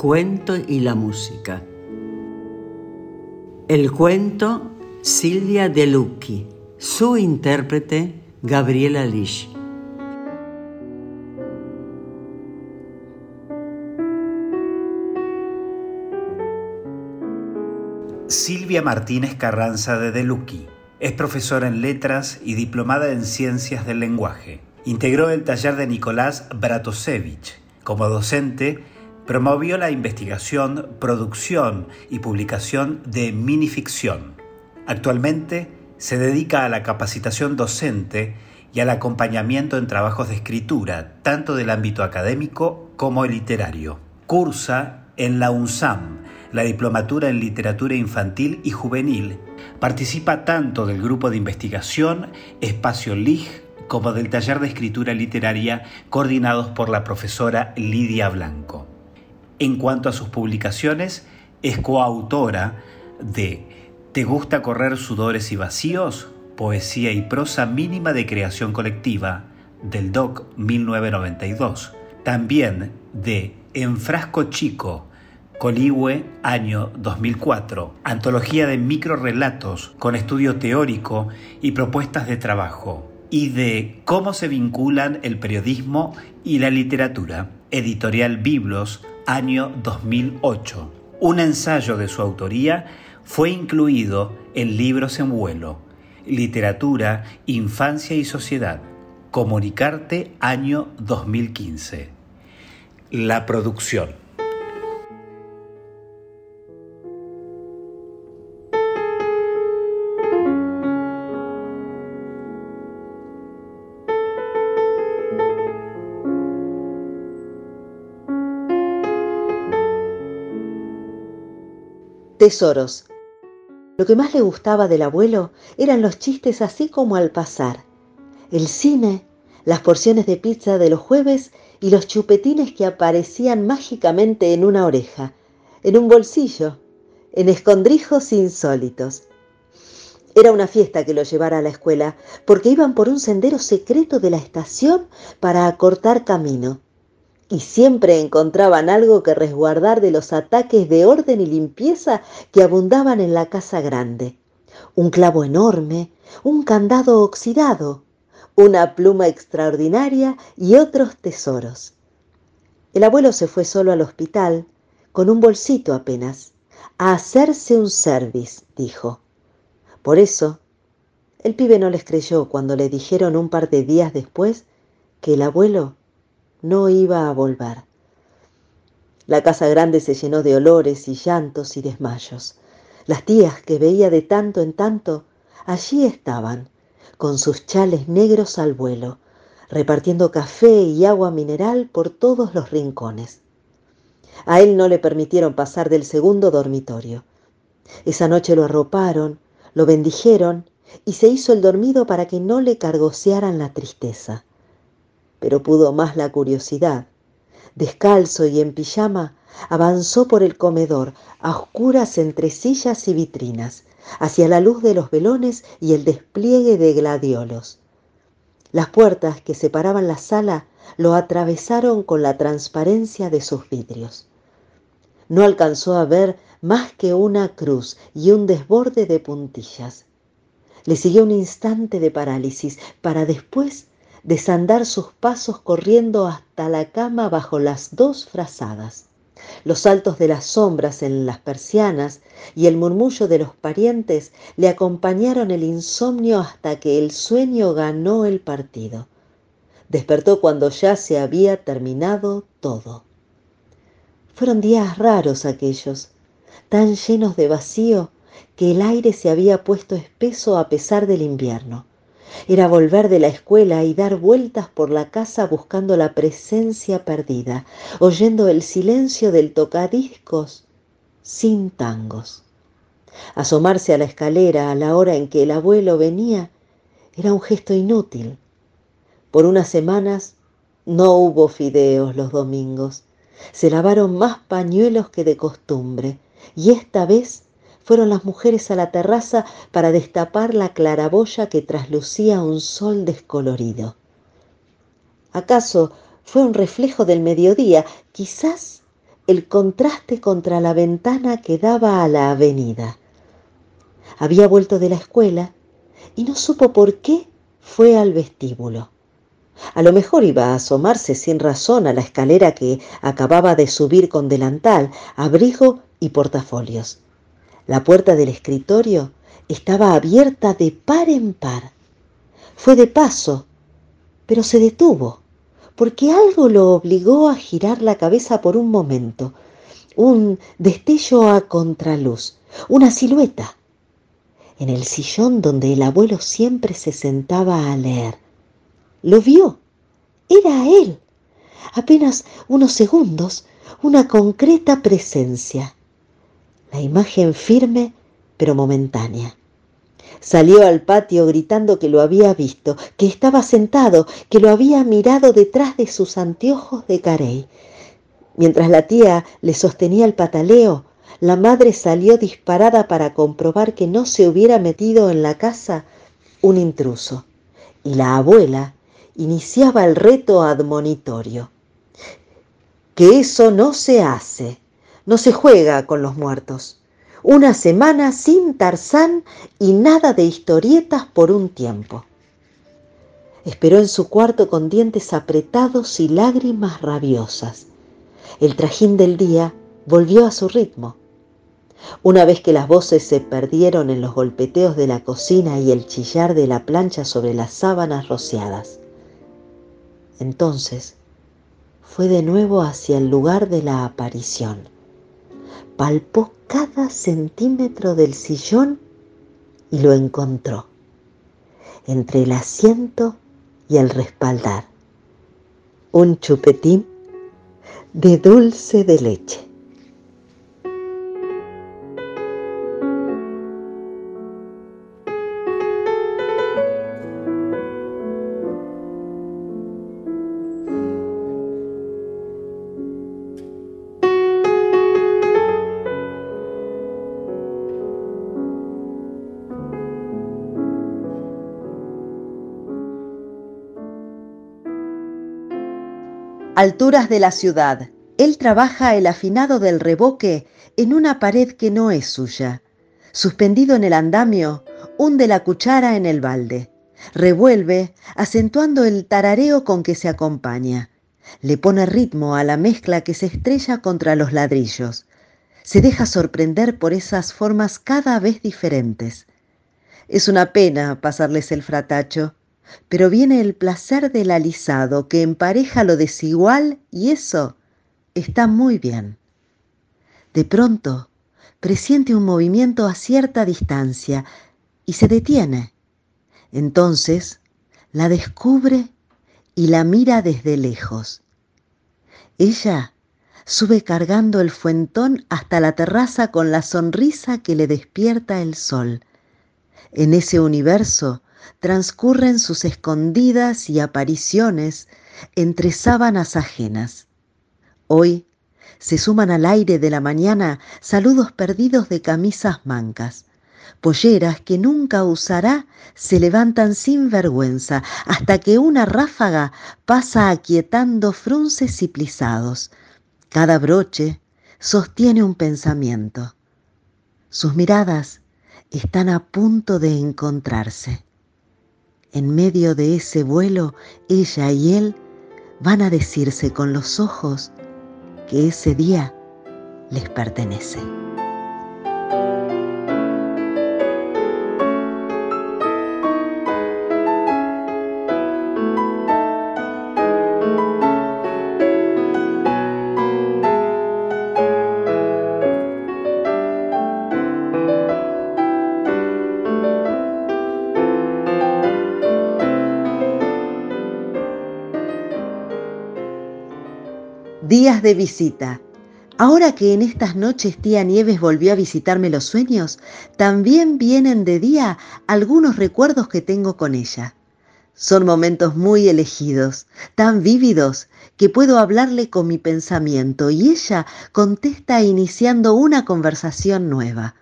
Cuento y la música. El cuento Silvia De Lucchi, su intérprete Gabriela Lish. Silvia Martínez Carranza de De Lucchi es profesora en letras y diplomada en ciencias del lenguaje. Integró el taller de Nicolás Bratosevich como docente, promovió la investigación, producción y publicación de minificción. Actualmente se dedica a la capacitación docente y al acompañamiento en trabajos de escritura, tanto del ámbito académico como literario. Cursa en la UNSAM, la Diplomatura en Literatura Infantil y Juvenil. Participa tanto del grupo de investigación Espacio LIG como del taller de escritura literaria coordinados por la profesora Lidia Blanco. En cuanto a sus publicaciones, es coautora de ¿Te gusta correr sudores y vacíos? Poesía y prosa mínima de creación colectiva, del DOC 1992. También de En Frasco Chico, Coligüe, año 2004, antología de microrelatos con estudio teórico y propuestas de trabajo, y de cómo se vinculan el periodismo y la literatura. Editorial Biblos, año 2008. Un ensayo de su autoría fue incluido en Libros en vuelo, Literatura, Infancia y Sociedad, Comunicarte, año 2015. La producción. Tesoros. Lo que más le gustaba del abuelo eran los chistes así como al pasar. El cine, las porciones de pizza de los jueves y los chupetines que aparecían mágicamente en una oreja, en un bolsillo, en escondrijos insólitos. Era una fiesta que lo llevara a la escuela, porque iban por un sendero secreto de la estación para acortar camino y siempre encontraban algo que resguardar de los ataques de orden y limpieza que abundaban en la casa grande. Un clavo enorme, un candado oxidado, una pluma extraordinaria y otros tesoros. El abuelo se fue solo al hospital, con un bolsito apenas, a hacerse un service, dijo. Por eso, el pibe no les creyó cuando le dijeron un par de días después que el abuelo no iba a volver. La casa grande se llenó de olores y llantos y desmayos. Las tías que veía de tanto en tanto, allí estaban, con sus chales negros al vuelo, repartiendo café y agua mineral por todos los rincones. A él no le permitieron pasar del segundo dormitorio. Esa noche lo arroparon, lo bendijeron y se hizo el dormido para que no le cargosearan la tristeza pero pudo más la curiosidad. Descalzo y en pijama, avanzó por el comedor, a oscuras entre sillas y vitrinas, hacia la luz de los velones y el despliegue de gladiolos. Las puertas que separaban la sala lo atravesaron con la transparencia de sus vidrios. no alcanzó a ver más que una cruz y un desborde de puntillas. Le siguió un instante de parálisis para después desandar sus pasos corriendo hasta la cama bajo las dos frazadas. Los saltos de las sombras en las persianas y el murmullo de los parientes le acompañaron el insomnio hasta que el sueño ganó el partido. Despertó cuando ya se había terminado todo. Fueron días raros aquellos, tan llenos de vacío que el aire se había puesto espeso a pesar del invierno. Era volver de la escuela y dar vueltas por la casa buscando la presencia perdida, oyendo el silencio del tocadiscos sin tangos. Asomarse a la escalera a la hora en que el abuelo venía era un gesto inútil. Por unas semanas no hubo fideos los domingos. Se lavaron más pañuelos que de costumbre y esta vez fueron las mujeres a la terraza para destapar la claraboya que traslucía un sol descolorido. ¿Acaso fue un reflejo del mediodía? Quizás el contraste contra la ventana que daba a la avenida. Había vuelto de la escuela y no supo por qué fue al vestíbulo. A lo mejor iba a asomarse sin razón a la escalera que acababa de subir con delantal, abrigo y portafolios. La puerta del escritorio estaba abierta de par en par. Fue de paso, pero se detuvo, porque algo lo obligó a girar la cabeza por un momento. Un destello a contraluz, una silueta. En el sillón donde el abuelo siempre se sentaba a leer. Lo vio. Era él. Apenas unos segundos, una concreta presencia la imagen firme pero momentánea. Salió al patio gritando que lo había visto, que estaba sentado, que lo había mirado detrás de sus anteojos de carey. Mientras la tía le sostenía el pataleo, la madre salió disparada para comprobar que no se hubiera metido en la casa un intruso. Y la abuela iniciaba el reto admonitorio. Que eso no se hace, no se juega con los muertos. Una semana sin Tarzán y nada de historietas por un tiempo. Esperó en su cuarto con dientes apretados y lágrimas rabiosas. El trajín del día volvió a su ritmo. Una vez que las voces se perdieron en los golpeteos de la cocina y el chillar de la plancha sobre las sábanas rociadas. Entonces fue de nuevo hacia el lugar de la aparición palpó cada centímetro del sillón y lo encontró entre el asiento y el respaldar. Un chupetín de dulce de leche. Alturas de la ciudad. Él trabaja el afinado del reboque en una pared que no es suya. Suspendido en el andamio, hunde la cuchara en el balde. Revuelve, acentuando el tarareo con que se acompaña. Le pone ritmo a la mezcla que se estrella contra los ladrillos. Se deja sorprender por esas formas cada vez diferentes. Es una pena pasarles el fratacho pero viene el placer del alisado que empareja lo desigual y eso está muy bien. De pronto presiente un movimiento a cierta distancia y se detiene. Entonces la descubre y la mira desde lejos. Ella sube cargando el fuentón hasta la terraza con la sonrisa que le despierta el sol. En ese universo transcurren sus escondidas y apariciones entre sábanas ajenas. Hoy se suman al aire de la mañana saludos perdidos de camisas mancas. Polleras que nunca usará se levantan sin vergüenza hasta que una ráfaga pasa aquietando frunces y plisados. Cada broche sostiene un pensamiento. Sus miradas están a punto de encontrarse. En medio de ese vuelo, ella y él van a decirse con los ojos que ese día les pertenece. De visita. Ahora que en estas noches tía Nieves volvió a visitarme los sueños, también vienen de día algunos recuerdos que tengo con ella. Son momentos muy elegidos, tan vívidos, que puedo hablarle con mi pensamiento y ella contesta iniciando una conversación nueva.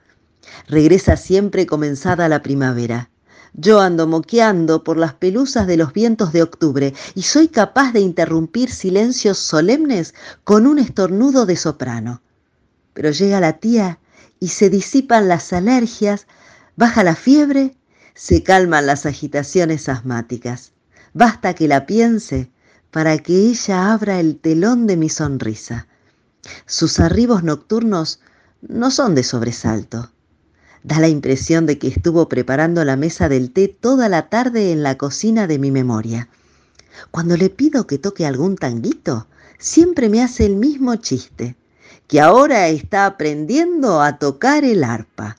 Regresa siempre comenzada la primavera. Yo ando moqueando por las pelusas de los vientos de octubre y soy capaz de interrumpir silencios solemnes con un estornudo de soprano. Pero llega la tía y se disipan las alergias, baja la fiebre, se calman las agitaciones asmáticas. Basta que la piense para que ella abra el telón de mi sonrisa. Sus arribos nocturnos no son de sobresalto Da la impresión de que estuvo preparando la mesa del té toda la tarde en la cocina de mi memoria. Cuando le pido que toque algún tanguito, siempre me hace el mismo chiste, que ahora está aprendiendo a tocar el arpa.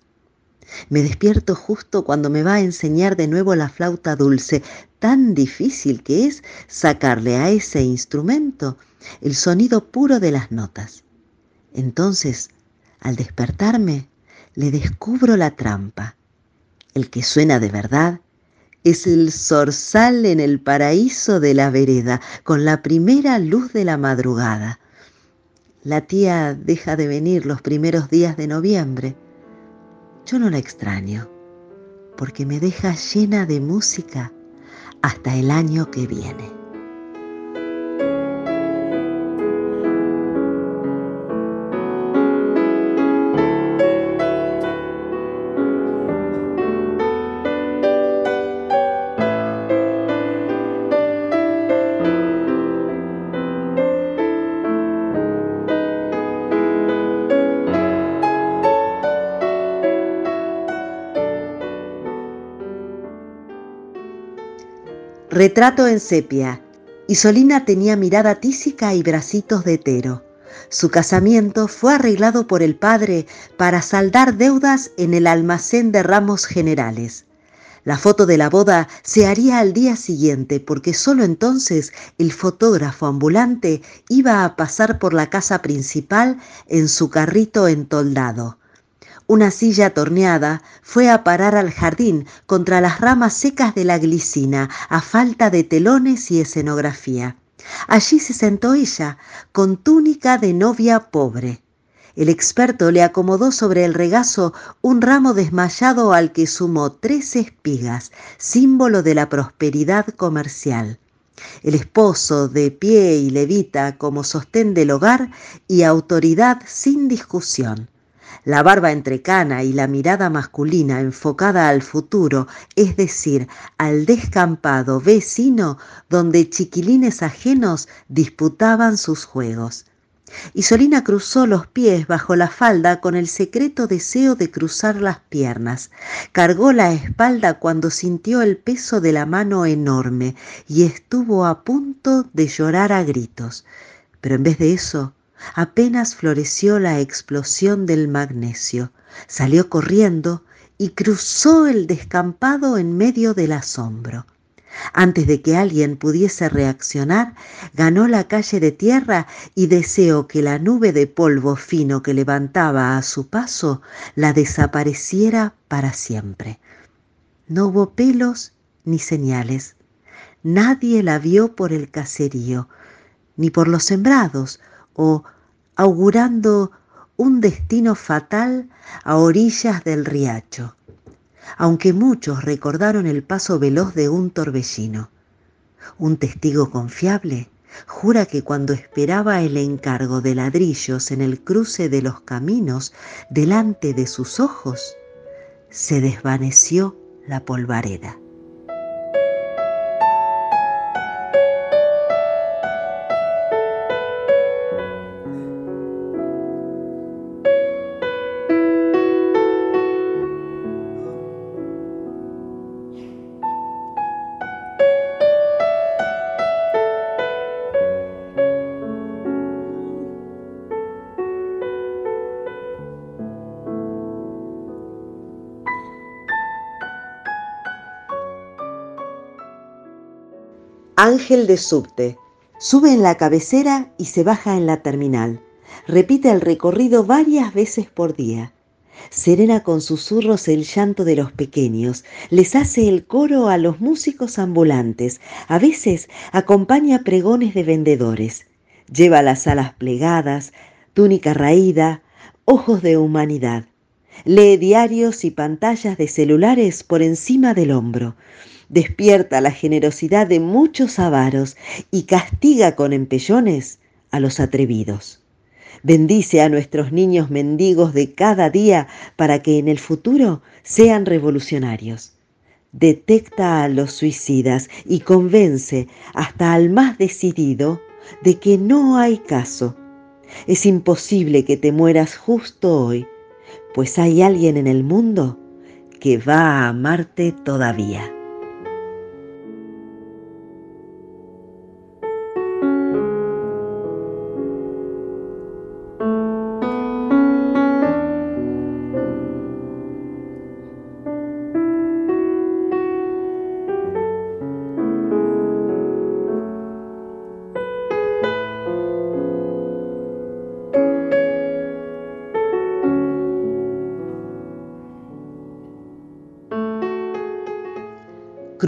Me despierto justo cuando me va a enseñar de nuevo la flauta dulce, tan difícil que es sacarle a ese instrumento el sonido puro de las notas. Entonces, al despertarme, le descubro la trampa. El que suena de verdad es el zorzal en el paraíso de la vereda, con la primera luz de la madrugada. La tía deja de venir los primeros días de noviembre. Yo no la extraño, porque me deja llena de música hasta el año que viene. Retrato en sepia. Isolina tenía mirada tísica y bracitos de tero. Su casamiento fue arreglado por el padre para saldar deudas en el almacén de ramos generales. La foto de la boda se haría al día siguiente porque solo entonces el fotógrafo ambulante iba a pasar por la casa principal en su carrito entoldado. Una silla torneada fue a parar al jardín contra las ramas secas de la glicina, a falta de telones y escenografía. Allí se sentó ella, con túnica de novia pobre. El experto le acomodó sobre el regazo un ramo desmayado al que sumó tres espigas, símbolo de la prosperidad comercial. El esposo, de pie y levita como sostén del hogar y autoridad sin discusión la barba entrecana y la mirada masculina enfocada al futuro, es decir, al descampado vecino donde chiquilines ajenos disputaban sus juegos. Isolina cruzó los pies bajo la falda con el secreto deseo de cruzar las piernas. Cargó la espalda cuando sintió el peso de la mano enorme y estuvo a punto de llorar a gritos. Pero en vez de eso, Apenas floreció la explosión del magnesio, salió corriendo y cruzó el descampado en medio del asombro. Antes de que alguien pudiese reaccionar, ganó la calle de tierra y deseó que la nube de polvo fino que levantaba a su paso la desapareciera para siempre. No hubo pelos ni señales. Nadie la vio por el caserío, ni por los sembrados, o augurando un destino fatal a orillas del riacho, aunque muchos recordaron el paso veloz de un torbellino. Un testigo confiable Jura que cuando esperaba el encargo de ladrillos en el cruce de los caminos delante de sus ojos, se desvaneció la polvareda. Ángel de subte. Sube en la cabecera y se baja en la terminal. Repite el recorrido varias veces por día. Serena con susurros el llanto de los pequeños, les hace el coro a los músicos ambulantes, a veces acompaña pregones de vendedores, lleva las alas plegadas, túnica raída, ojos de humanidad. Lee diarios y pantallas de celulares por encima del hombro despierta la generosidad de muchos avaros y castiga con empellones a los atrevidos. Bendice a nuestros niños mendigos de cada día para que en el futuro sean revolucionarios. Detecta a los suicidas y convence hasta al más decidido de que no hay caso. Es imposible que te mueras justo hoy, pues hay alguien en el mundo que va a amarte todavía.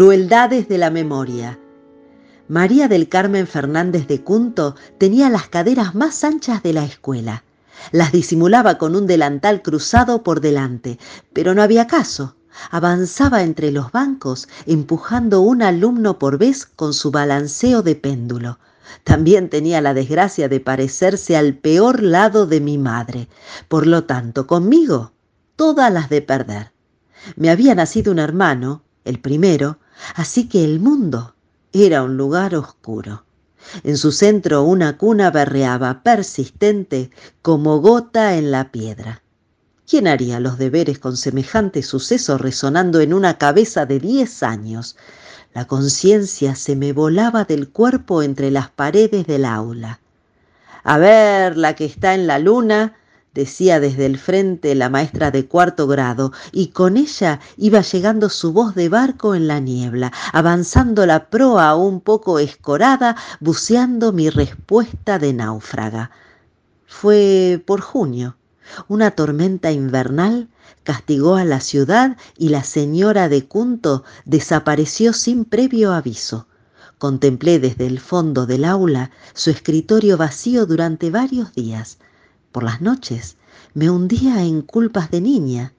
Crueldades de la memoria. María del Carmen Fernández de Cunto tenía las caderas más anchas de la escuela. Las disimulaba con un delantal cruzado por delante, pero no había caso. Avanzaba entre los bancos, empujando un alumno por vez con su balanceo de péndulo. También tenía la desgracia de parecerse al peor lado de mi madre. Por lo tanto, conmigo, todas las de perder. Me había nacido un hermano, el primero, así que el mundo era un lugar oscuro. En su centro una cuna berreaba persistente como gota en la piedra. ¿Quién haría los deberes con semejante suceso resonando en una cabeza de diez años? La conciencia se me volaba del cuerpo entre las paredes del aula. A ver, la que está en la luna, decía desde el frente la maestra de cuarto grado, y con ella iba llegando su voz de barco en la niebla, avanzando la proa un poco escorada, buceando mi respuesta de náufraga. Fue por junio. Una tormenta invernal castigó a la ciudad y la señora de Cunto desapareció sin previo aviso. Contemplé desde el fondo del aula su escritorio vacío durante varios días. Por las noches me hundía en culpas de niña.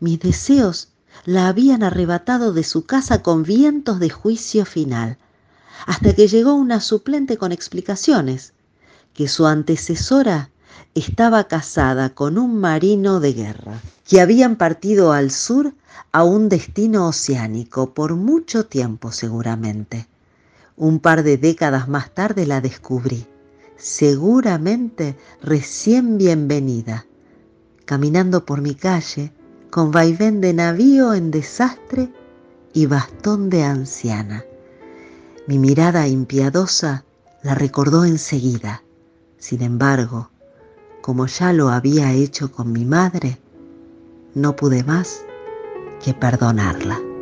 Mis deseos la habían arrebatado de su casa con vientos de juicio final, hasta que llegó una suplente con explicaciones, que su antecesora estaba casada con un marino de guerra, que habían partido al sur a un destino oceánico por mucho tiempo seguramente. Un par de décadas más tarde la descubrí seguramente recién bienvenida, caminando por mi calle con vaivén de navío en desastre y bastón de anciana. Mi mirada impiadosa la recordó enseguida. Sin embargo, como ya lo había hecho con mi madre, no pude más que perdonarla.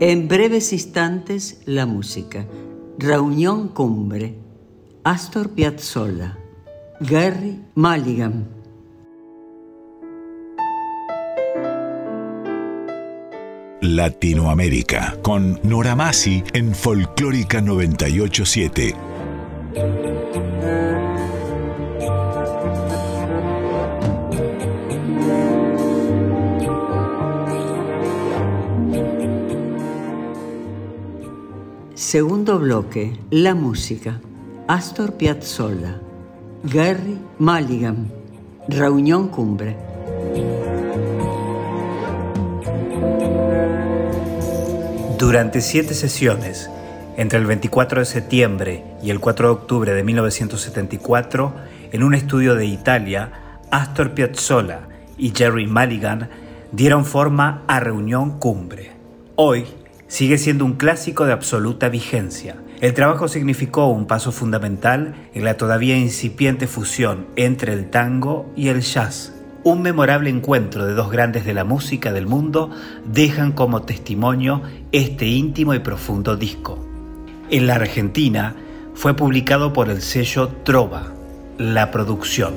En breves instantes, la música. Reunión Cumbre. Astor Piazzolla. Gary Mulligan. Latinoamérica, con Nora Masi en Folclórica 987. Segundo bloque, la música. Astor Piazzolla, Gary Mulligan, Reunión Cumbre. Durante siete sesiones, entre el 24 de septiembre y el 4 de octubre de 1974, en un estudio de Italia, Astor Piazzolla y Jerry Mulligan dieron forma a Reunión Cumbre. Hoy sigue siendo un clásico de absoluta vigencia. El trabajo significó un paso fundamental en la todavía incipiente fusión entre el tango y el jazz un memorable encuentro de dos grandes de la música del mundo dejan como testimonio este íntimo y profundo disco. En la Argentina fue publicado por el sello Trova, la producción.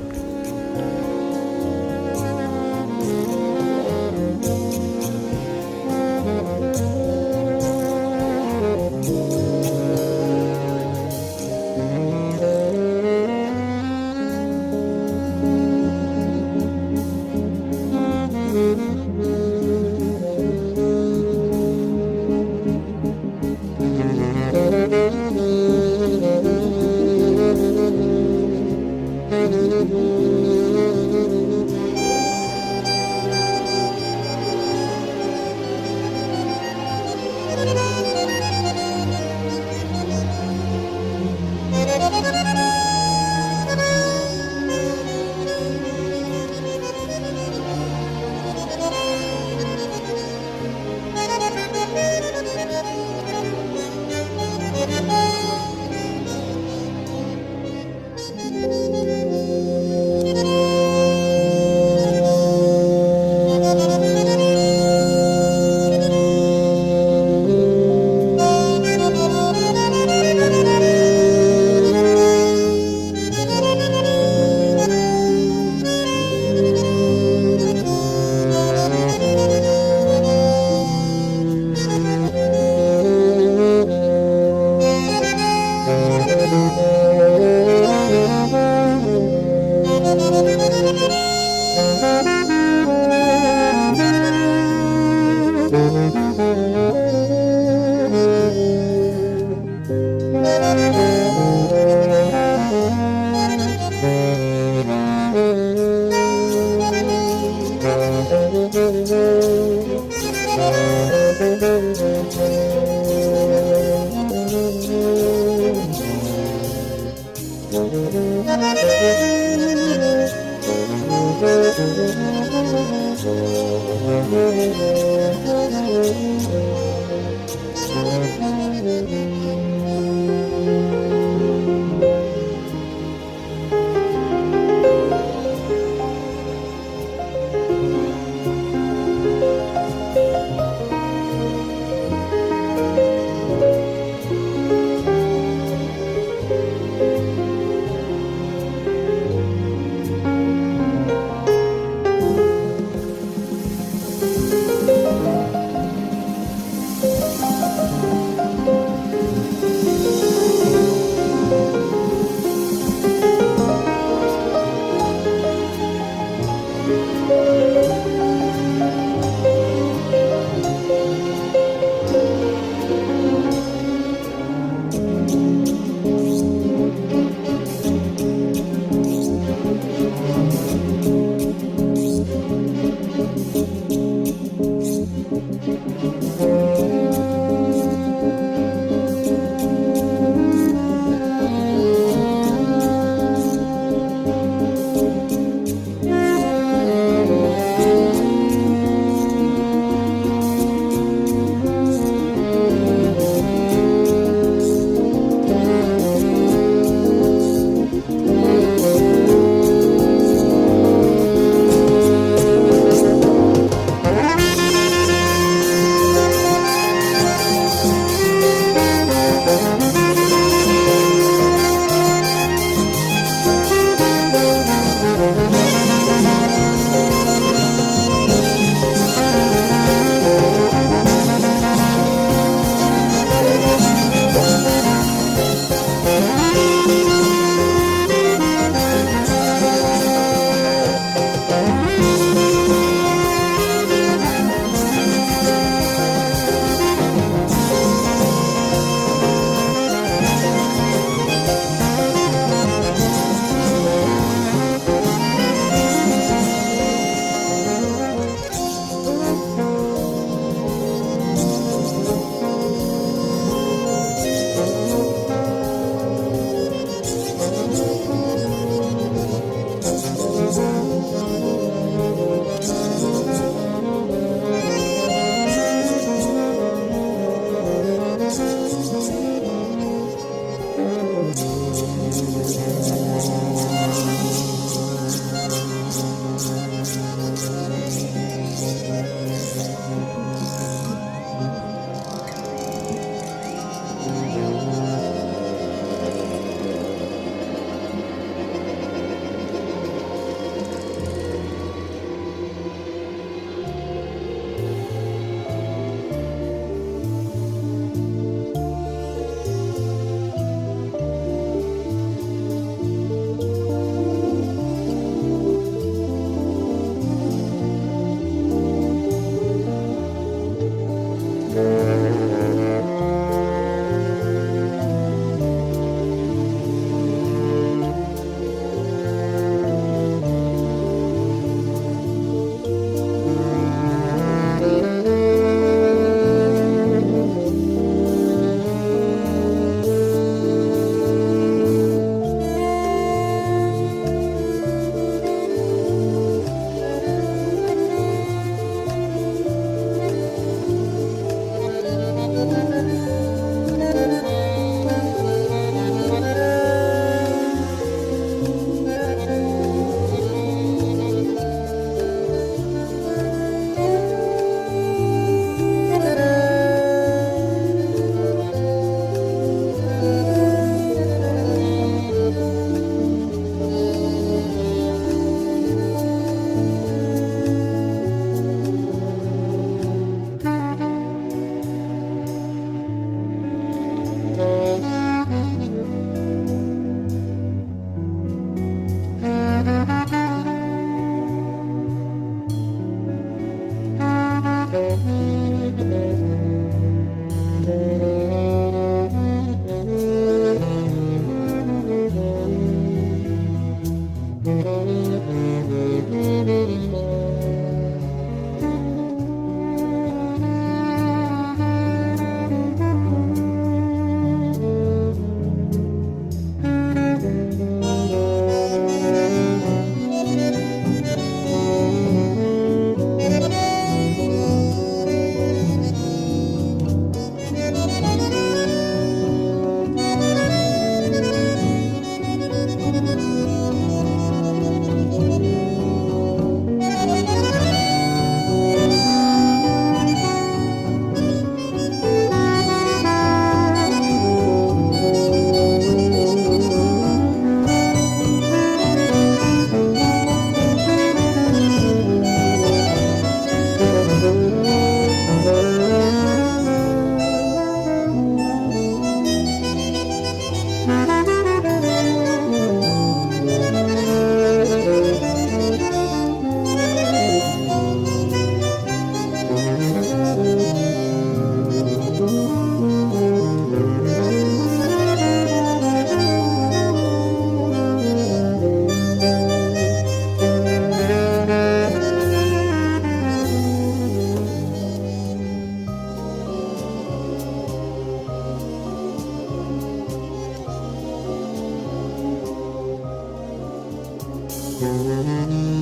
なに?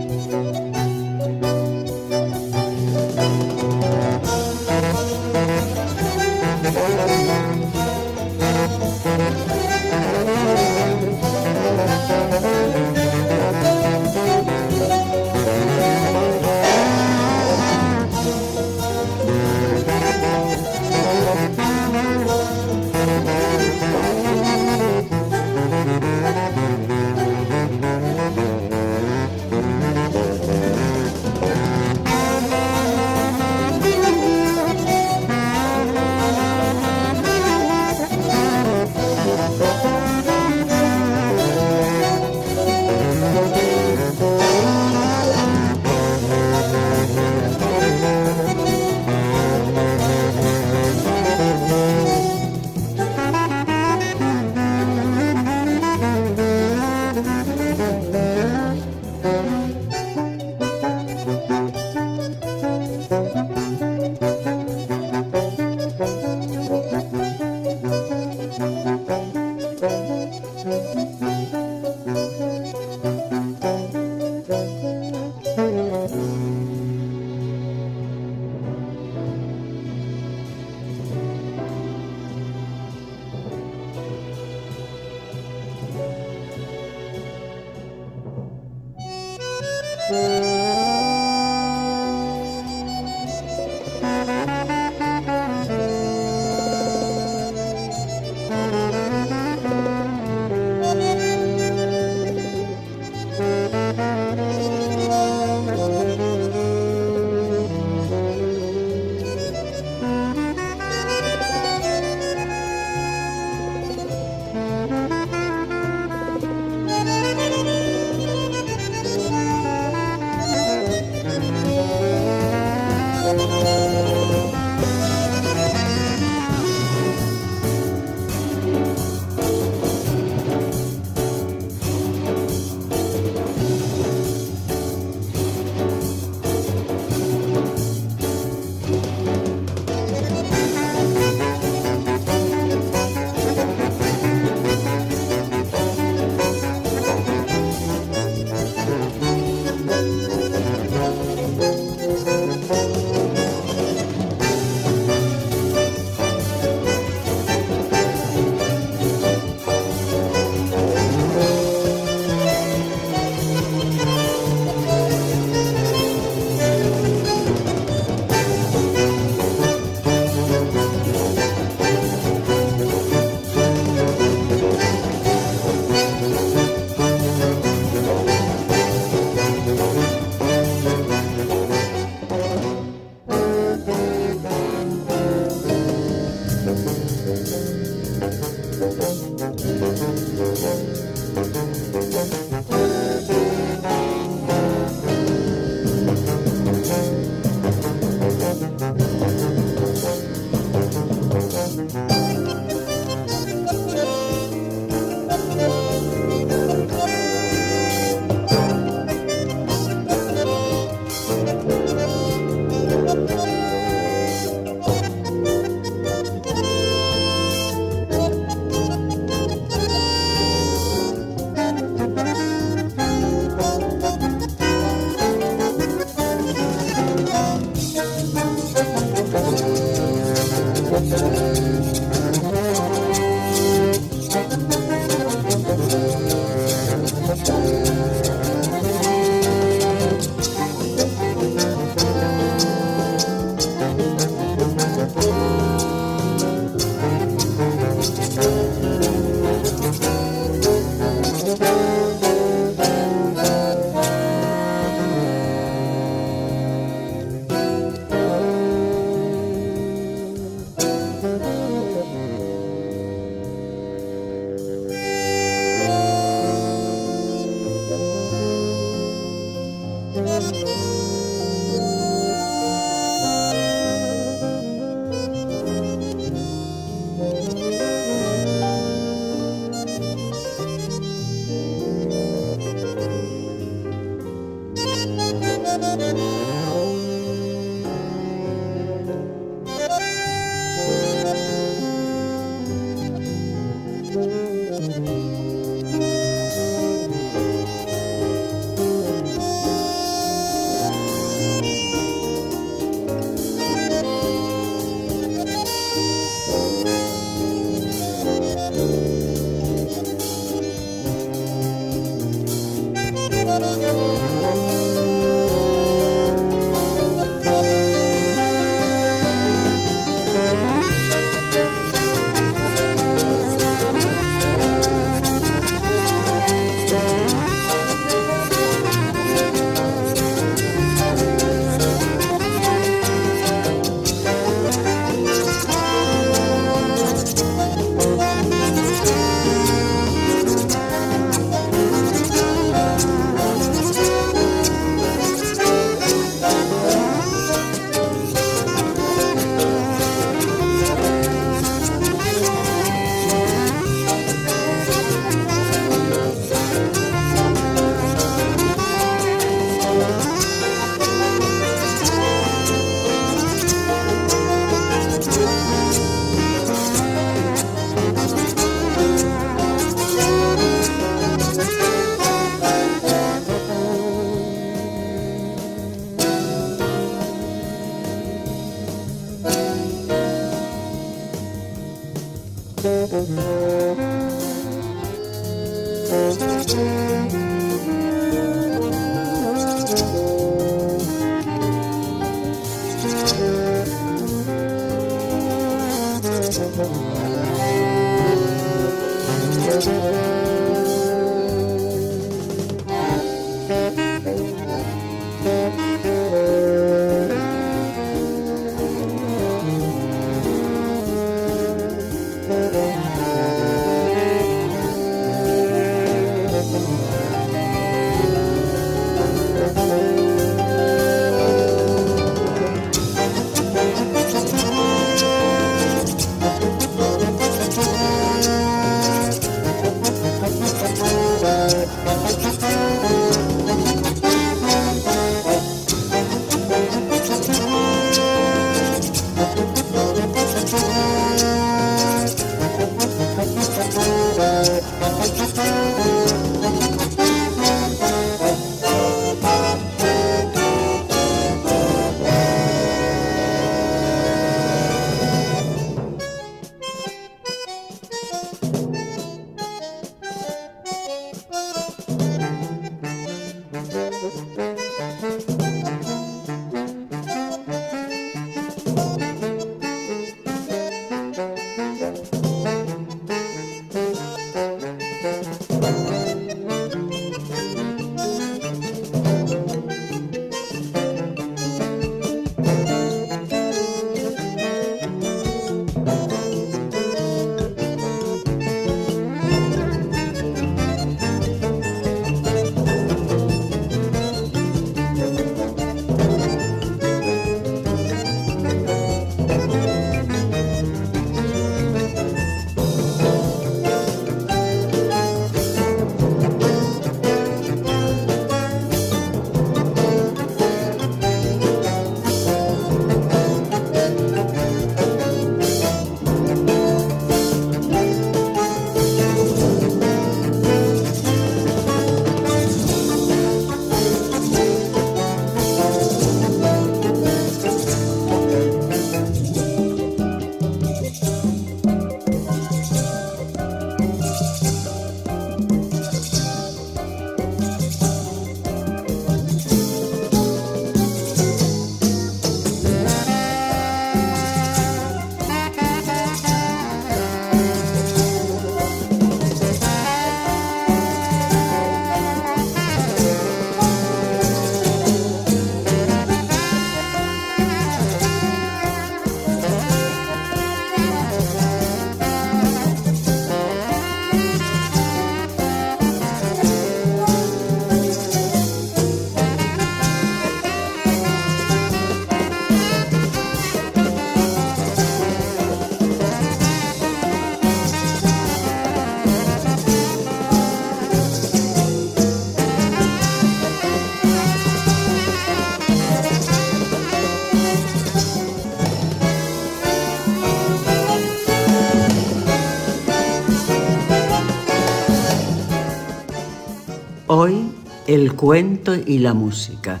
Cuento y la música.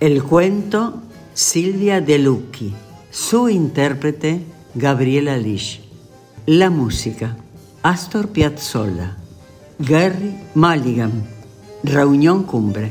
El cuento Silvia De Lucchi, su intérprete Gabriela Lish. La música Astor Piazzolla, Gary Mulligan, Reunión Cumbre.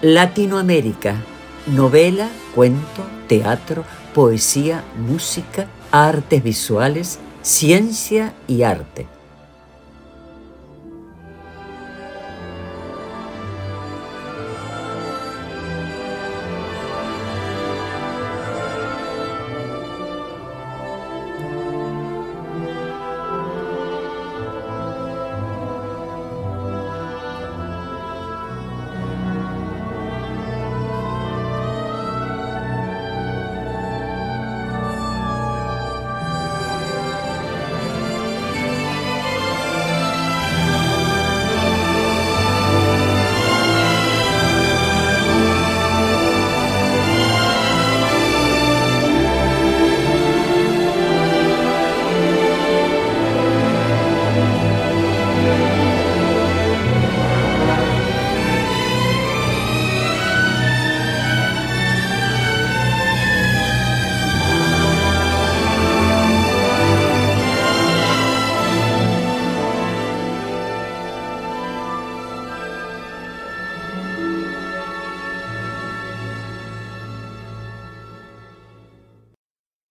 Latinoamérica. Novela, cuento, teatro, poesía, música, artes visuales, ciencia y arte.